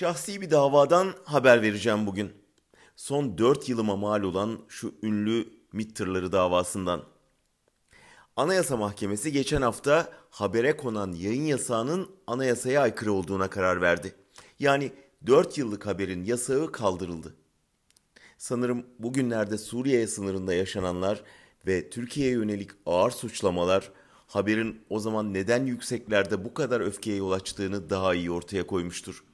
Şahsi bir davadan haber vereceğim bugün. Son 4 yılıma mal olan şu ünlü MİT davasından. Anayasa Mahkemesi geçen hafta habere konan yayın yasağının anayasaya aykırı olduğuna karar verdi. Yani 4 yıllık haberin yasağı kaldırıldı. Sanırım bugünlerde Suriye sınırında yaşananlar ve Türkiye'ye yönelik ağır suçlamalar haberin o zaman neden yükseklerde bu kadar öfkeye yol açtığını daha iyi ortaya koymuştur.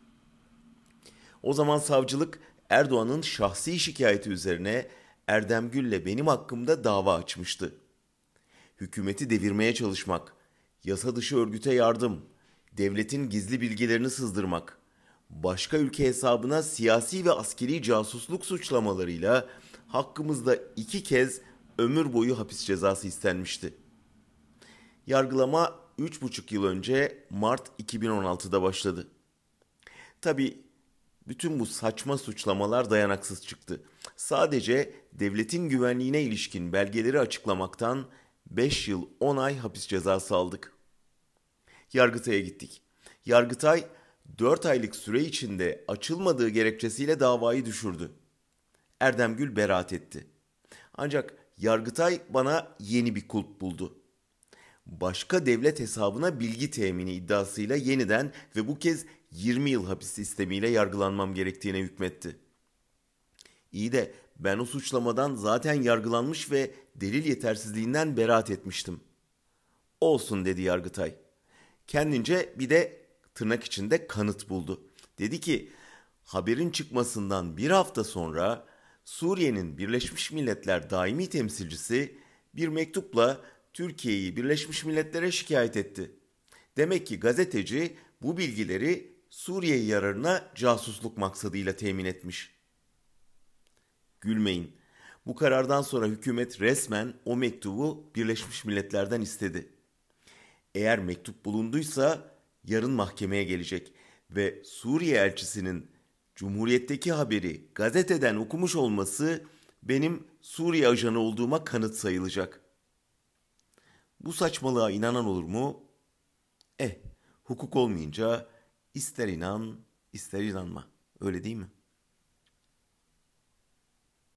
O zaman savcılık Erdoğan'ın şahsi şikayeti üzerine Erdem Gül'le benim hakkımda dava açmıştı. Hükümeti devirmeye çalışmak, yasa dışı örgüte yardım, devletin gizli bilgilerini sızdırmak, başka ülke hesabına siyasi ve askeri casusluk suçlamalarıyla hakkımızda iki kez ömür boyu hapis cezası istenmişti. Yargılama 3,5 yıl önce Mart 2016'da başladı. Tabi bütün bu saçma suçlamalar dayanaksız çıktı. Sadece devletin güvenliğine ilişkin belgeleri açıklamaktan 5 yıl 10 ay hapis cezası aldık. Yargıtay'a gittik. Yargıtay 4 aylık süre içinde açılmadığı gerekçesiyle davayı düşürdü. Erdem Gül beraat etti. Ancak Yargıtay bana yeni bir kulp buldu. Başka devlet hesabına bilgi temini iddiasıyla yeniden ve bu kez 20 yıl hapis sistemiyle yargılanmam gerektiğine hükmetti. İyi de ben o suçlamadan zaten yargılanmış ve delil yetersizliğinden beraat etmiştim. Olsun dedi Yargıtay. Kendince bir de tırnak içinde kanıt buldu. Dedi ki haberin çıkmasından bir hafta sonra Suriye'nin Birleşmiş Milletler daimi temsilcisi bir mektupla Türkiye'yi Birleşmiş Milletler'e şikayet etti. Demek ki gazeteci bu bilgileri Suriye yararına casusluk maksadıyla temin etmiş. Gülmeyin. Bu karardan sonra hükümet resmen o mektubu Birleşmiş Milletler'den istedi. Eğer mektup bulunduysa yarın mahkemeye gelecek ve Suriye elçisinin Cumhuriyet'teki haberi gazeteden okumuş olması benim Suriye ajanı olduğuma kanıt sayılacak. Bu saçmalığa inanan olur mu? Eh, hukuk olmayınca ister inan, ister inanma. Öyle değil mi?